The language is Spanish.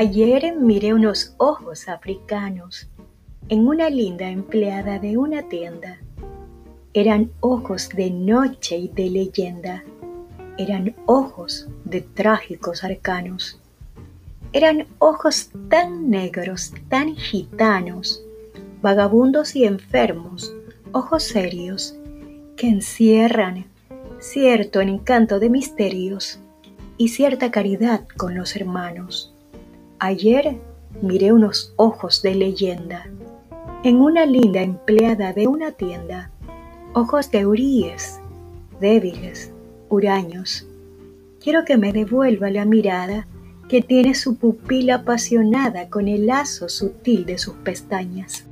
Ayer miré unos ojos africanos en una linda empleada de una tienda. Eran ojos de noche y de leyenda. Eran ojos de trágicos arcanos. Eran ojos tan negros, tan gitanos, vagabundos y enfermos, ojos serios, que encierran cierto encanto de misterios y cierta caridad con los hermanos. Ayer miré unos ojos de leyenda en una linda empleada de una tienda, ojos de uríes, débiles, huraños. Quiero que me devuelva la mirada que tiene su pupila apasionada con el lazo sutil de sus pestañas.